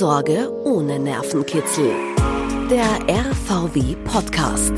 Vorsorge ohne Nervenkitzel. Der RVW Podcast.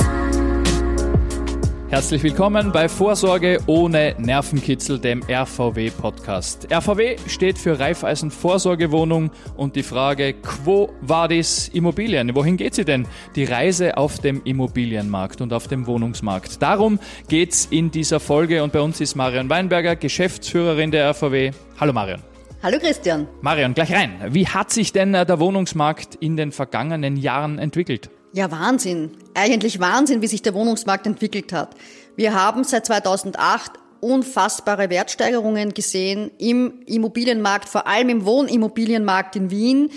Herzlich willkommen bei Vorsorge ohne Nervenkitzel, dem RVW Podcast. RVW steht für Raiffeisen Vorsorgewohnung und die Frage Quo Vadis Immobilien? Wohin geht sie denn? Die Reise auf dem Immobilienmarkt und auf dem Wohnungsmarkt. Darum geht's in dieser Folge und bei uns ist Marion Weinberger, Geschäftsführerin der RVW. Hallo Marion. Hallo Christian. Marion, gleich rein. Wie hat sich denn äh, der Wohnungsmarkt in den vergangenen Jahren entwickelt? Ja, Wahnsinn. Eigentlich Wahnsinn, wie sich der Wohnungsmarkt entwickelt hat. Wir haben seit 2008 unfassbare Wertsteigerungen gesehen im Immobilienmarkt, vor allem im Wohnimmobilienmarkt in Wien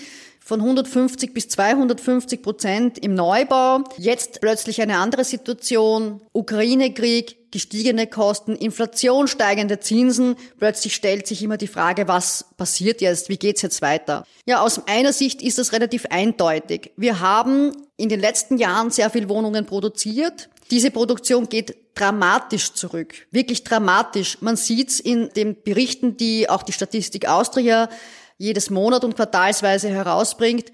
von 150 bis 250 Prozent im Neubau. Jetzt plötzlich eine andere Situation. Ukraine-Krieg, gestiegene Kosten, Inflation, steigende Zinsen. Plötzlich stellt sich immer die Frage, was passiert jetzt? Wie geht's jetzt weiter? Ja, aus meiner Sicht ist das relativ eindeutig. Wir haben in den letzten Jahren sehr viel Wohnungen produziert. Diese Produktion geht dramatisch zurück, wirklich dramatisch. Man sieht's in den Berichten, die auch die Statistik Austria jedes Monat und quartalsweise herausbringt.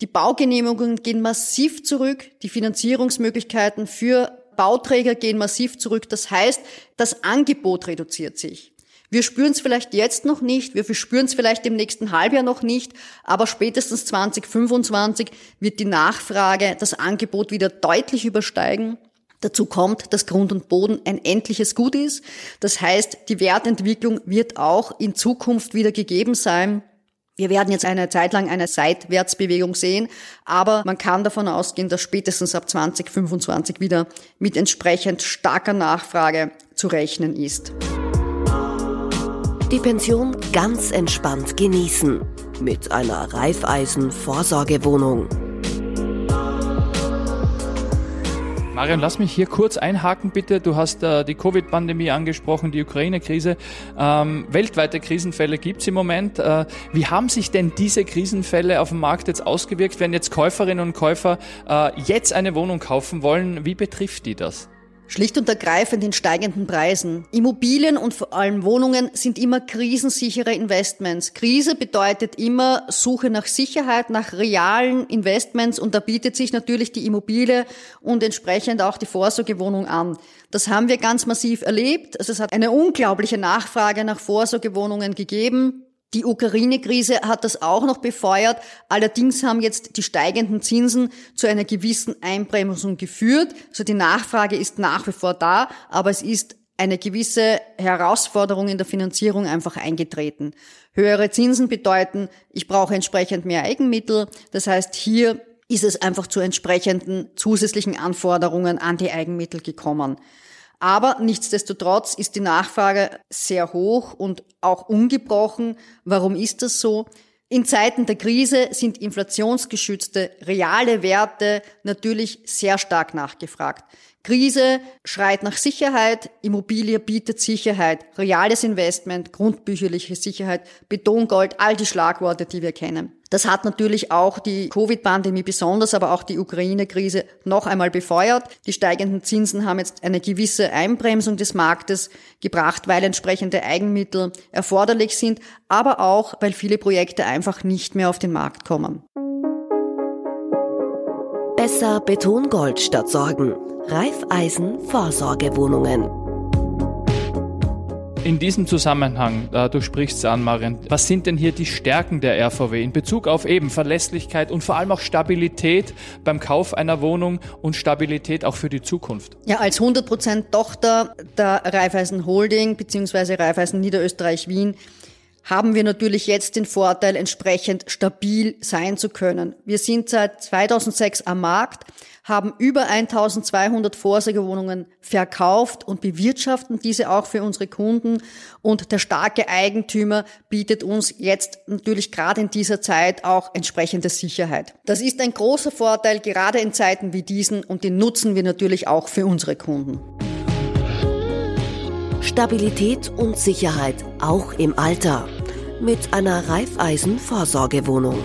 Die Baugenehmigungen gehen massiv zurück, die Finanzierungsmöglichkeiten für Bauträger gehen massiv zurück. Das heißt, das Angebot reduziert sich. Wir spüren es vielleicht jetzt noch nicht, wir spüren es vielleicht im nächsten Halbjahr noch nicht, aber spätestens 2025 wird die Nachfrage das Angebot wieder deutlich übersteigen. Dazu kommt, dass Grund und Boden ein endliches Gut ist. Das heißt, die Wertentwicklung wird auch in Zukunft wieder gegeben sein. Wir werden jetzt eine Zeit lang eine Seitwärtsbewegung sehen, aber man kann davon ausgehen, dass spätestens ab 2025 wieder mit entsprechend starker Nachfrage zu rechnen ist. Die Pension ganz entspannt genießen mit einer Reifeisen Vorsorgewohnung. Marion, lass mich hier kurz einhaken, bitte. Du hast äh, die Covid-Pandemie angesprochen, die Ukraine-Krise. Ähm, weltweite Krisenfälle gibt es im Moment. Äh, wie haben sich denn diese Krisenfälle auf dem Markt jetzt ausgewirkt, wenn jetzt Käuferinnen und Käufer äh, jetzt eine Wohnung kaufen wollen? Wie betrifft die das? Schlicht und ergreifend in steigenden Preisen. Immobilien und vor allem Wohnungen sind immer krisensichere Investments. Krise bedeutet immer Suche nach Sicherheit, nach realen Investments und da bietet sich natürlich die Immobilie und entsprechend auch die Vorsorgewohnung an. Das haben wir ganz massiv erlebt. Also es hat eine unglaubliche Nachfrage nach Vorsorgewohnungen gegeben. Die Ukraine-Krise hat das auch noch befeuert. Allerdings haben jetzt die steigenden Zinsen zu einer gewissen Einbremsung geführt. Also die Nachfrage ist nach wie vor da, aber es ist eine gewisse Herausforderung in der Finanzierung einfach eingetreten. Höhere Zinsen bedeuten, ich brauche entsprechend mehr Eigenmittel. Das heißt, hier ist es einfach zu entsprechenden zusätzlichen Anforderungen an die Eigenmittel gekommen. Aber nichtsdestotrotz ist die Nachfrage sehr hoch und auch ungebrochen. Warum ist das so? In Zeiten der Krise sind inflationsgeschützte reale Werte natürlich sehr stark nachgefragt. Krise schreit nach Sicherheit, Immobilie bietet Sicherheit, reales Investment, grundbücherliche Sicherheit, Betongold, all die Schlagworte, die wir kennen. Das hat natürlich auch die Covid-Pandemie besonders, aber auch die Ukraine-Krise noch einmal befeuert. Die steigenden Zinsen haben jetzt eine gewisse Einbremsung des Marktes gebracht, weil entsprechende Eigenmittel erforderlich sind, aber auch, weil viele Projekte einfach nicht mehr auf den Markt kommen. Besser Betongold statt Sorgen. Reifeisen Vorsorgewohnungen. In diesem Zusammenhang, äh, du sprichst es an, Marian, was sind denn hier die Stärken der RVW in Bezug auf eben Verlässlichkeit und vor allem auch Stabilität beim Kauf einer Wohnung und Stabilität auch für die Zukunft? Ja, als 100% Tochter der Raiffeisen Holding bzw. Raiffeisen Niederösterreich Wien haben wir natürlich jetzt den Vorteil, entsprechend stabil sein zu können. Wir sind seit 2006 am Markt, haben über 1200 Vorsorgewohnungen verkauft und bewirtschaften diese auch für unsere Kunden. Und der starke Eigentümer bietet uns jetzt natürlich gerade in dieser Zeit auch entsprechende Sicherheit. Das ist ein großer Vorteil, gerade in Zeiten wie diesen, und den nutzen wir natürlich auch für unsere Kunden. Stabilität und Sicherheit auch im Alter mit einer Reifeisen-Vorsorgewohnung.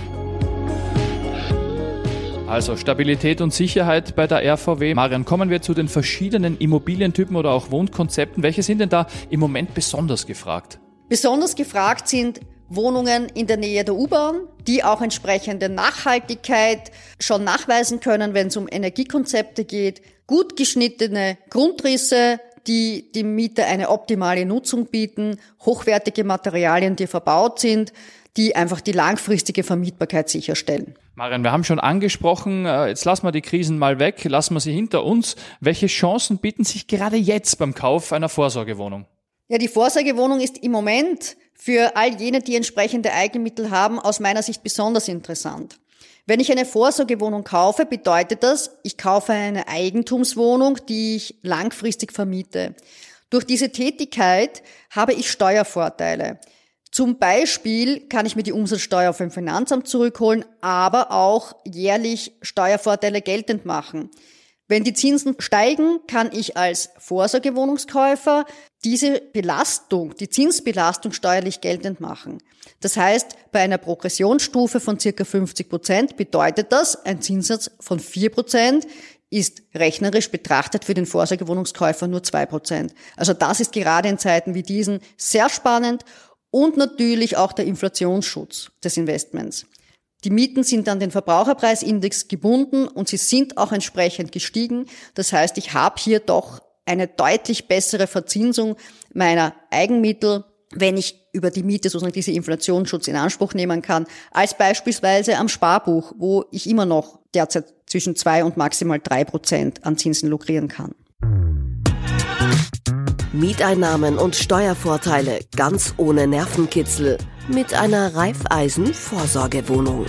Also Stabilität und Sicherheit bei der RVW. Marian, kommen wir zu den verschiedenen Immobilientypen oder auch Wohnkonzepten. Welche sind denn da im Moment besonders gefragt? Besonders gefragt sind Wohnungen in der Nähe der U-Bahn, die auch entsprechende Nachhaltigkeit schon nachweisen können, wenn es um Energiekonzepte geht, gut geschnittene Grundrisse, die dem Mieter eine optimale Nutzung bieten, hochwertige Materialien, die verbaut sind, die einfach die langfristige Vermietbarkeit sicherstellen. Marian, wir haben schon angesprochen, äh, jetzt lassen wir die Krisen mal weg, lassen wir sie hinter uns. Welche Chancen bieten sich gerade jetzt beim Kauf einer Vorsorgewohnung? Ja, die Vorsorgewohnung ist im Moment für all jene, die entsprechende Eigenmittel haben, aus meiner Sicht besonders interessant. Wenn ich eine Vorsorgewohnung kaufe, bedeutet das, ich kaufe eine Eigentumswohnung, die ich langfristig vermiete. Durch diese Tätigkeit habe ich Steuervorteile. Zum Beispiel kann ich mir die Umsatzsteuer auf dem Finanzamt zurückholen, aber auch jährlich Steuervorteile geltend machen. Wenn die Zinsen steigen, kann ich als Vorsorgewohnungskäufer diese Belastung, die Zinsbelastung steuerlich geltend machen. Das heißt, bei einer Progressionsstufe von circa 50 Prozent bedeutet das, ein Zinssatz von 4 Prozent ist rechnerisch betrachtet für den Vorsorgewohnungskäufer nur 2 Prozent. Also das ist gerade in Zeiten wie diesen sehr spannend und natürlich auch der Inflationsschutz des Investments. Die Mieten sind an den Verbraucherpreisindex gebunden und sie sind auch entsprechend gestiegen. Das heißt, ich habe hier doch eine deutlich bessere Verzinsung meiner Eigenmittel, wenn ich über die Miete sozusagen diese Inflationsschutz in Anspruch nehmen kann, als beispielsweise am Sparbuch, wo ich immer noch derzeit zwischen zwei und maximal drei Prozent an Zinsen lukrieren kann. Mieteinnahmen und Steuervorteile ganz ohne Nervenkitzel mit einer Reifeisen-Vorsorgewohnung.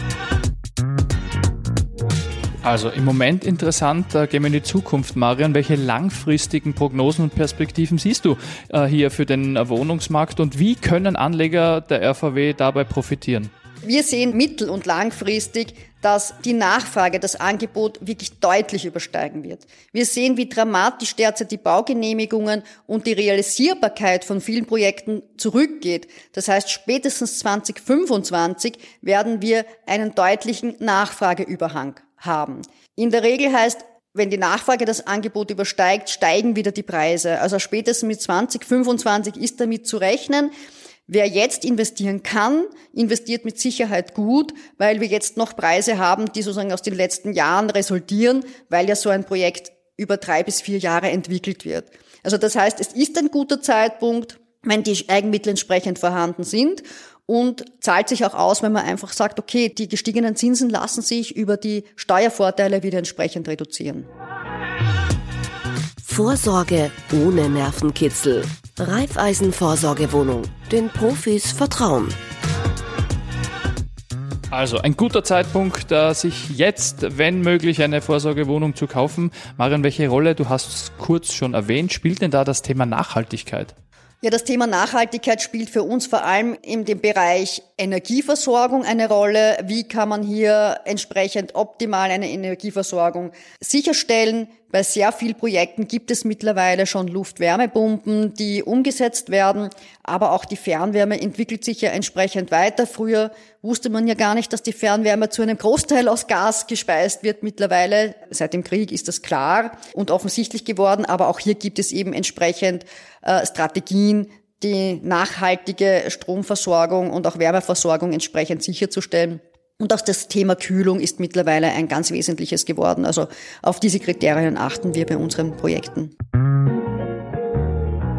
Also im Moment interessant, äh, gehen wir in die Zukunft, Marian. Welche langfristigen Prognosen und Perspektiven siehst du äh, hier für den Wohnungsmarkt und wie können Anleger der RVW dabei profitieren? Wir sehen mittel- und langfristig, dass die Nachfrage, das Angebot wirklich deutlich übersteigen wird. Wir sehen, wie dramatisch derzeit die Baugenehmigungen und die Realisierbarkeit von vielen Projekten zurückgeht. Das heißt, spätestens 2025 werden wir einen deutlichen Nachfrageüberhang haben. In der Regel heißt, wenn die Nachfrage das Angebot übersteigt, steigen wieder die Preise. Also spätestens mit 2025 ist damit zu rechnen. Wer jetzt investieren kann, investiert mit Sicherheit gut, weil wir jetzt noch Preise haben, die sozusagen aus den letzten Jahren resultieren, weil ja so ein Projekt über drei bis vier Jahre entwickelt wird. Also das heißt, es ist ein guter Zeitpunkt, wenn die Eigenmittel entsprechend vorhanden sind und zahlt sich auch aus, wenn man einfach sagt, okay, die gestiegenen Zinsen lassen sich über die Steuervorteile wieder entsprechend reduzieren. Vorsorge ohne Nervenkitzel. Raiffeisen-Vorsorgewohnung. Den Profis vertrauen. Also ein guter Zeitpunkt, sich jetzt, wenn möglich, eine Vorsorgewohnung zu kaufen. Marion, welche Rolle, du hast es kurz schon erwähnt, spielt denn da das Thema Nachhaltigkeit? Ja, das Thema Nachhaltigkeit spielt für uns vor allem in dem Bereich Energieversorgung eine Rolle. Wie kann man hier entsprechend optimal eine Energieversorgung sicherstellen? Bei sehr vielen Projekten gibt es mittlerweile schon Luft-Wärmepumpen, die umgesetzt werden, aber auch die Fernwärme entwickelt sich ja entsprechend weiter. Früher wusste man ja gar nicht, dass die Fernwärme zu einem Großteil aus Gas gespeist wird. Mittlerweile, seit dem Krieg, ist das klar und offensichtlich geworden, aber auch hier gibt es eben entsprechend äh, Strategien, die nachhaltige Stromversorgung und auch Wärmeversorgung entsprechend sicherzustellen. Und auch das Thema Kühlung ist mittlerweile ein ganz wesentliches geworden. Also auf diese Kriterien achten wir bei unseren Projekten.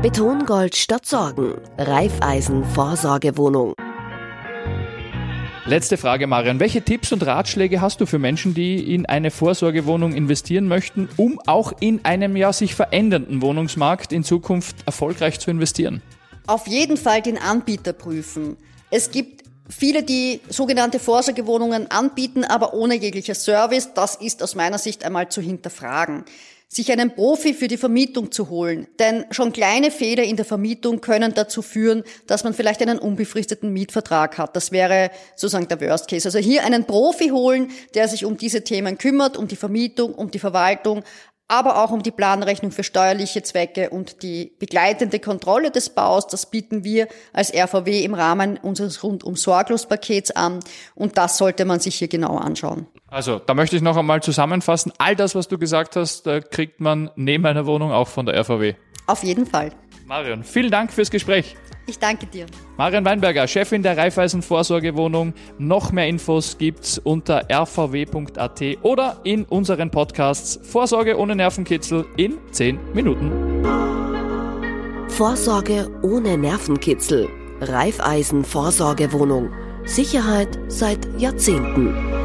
Betongold statt Sorgen. Reifeisen Vorsorgewohnung. Letzte Frage, Marian. Welche Tipps und Ratschläge hast du für Menschen, die in eine Vorsorgewohnung investieren möchten, um auch in einem ja sich verändernden Wohnungsmarkt in Zukunft erfolgreich zu investieren? Auf jeden Fall den Anbieter prüfen. Es gibt viele, die sogenannte Vorsorgewohnungen anbieten, aber ohne jeglicher Service. Das ist aus meiner Sicht einmal zu hinterfragen sich einen Profi für die Vermietung zu holen. Denn schon kleine Fehler in der Vermietung können dazu führen, dass man vielleicht einen unbefristeten Mietvertrag hat. Das wäre sozusagen der Worst Case. Also hier einen Profi holen, der sich um diese Themen kümmert, um die Vermietung, um die Verwaltung, aber auch um die Planrechnung für steuerliche Zwecke und die begleitende Kontrolle des Baus. Das bieten wir als RVW im Rahmen unseres rundum sorglos Pakets an und das sollte man sich hier genau anschauen. Also, da möchte ich noch einmal zusammenfassen. All das, was du gesagt hast, kriegt man neben einer Wohnung auch von der RVW. Auf jeden Fall. Marion, vielen Dank fürs Gespräch. Ich danke dir. Marian Weinberger, Chefin der Raiffeisen Vorsorgewohnung. Noch mehr Infos gibt's unter rvw.at oder in unseren Podcasts Vorsorge ohne Nervenkitzel in 10 Minuten. Vorsorge ohne Nervenkitzel. Raiffeisen Vorsorgewohnung. Sicherheit seit Jahrzehnten.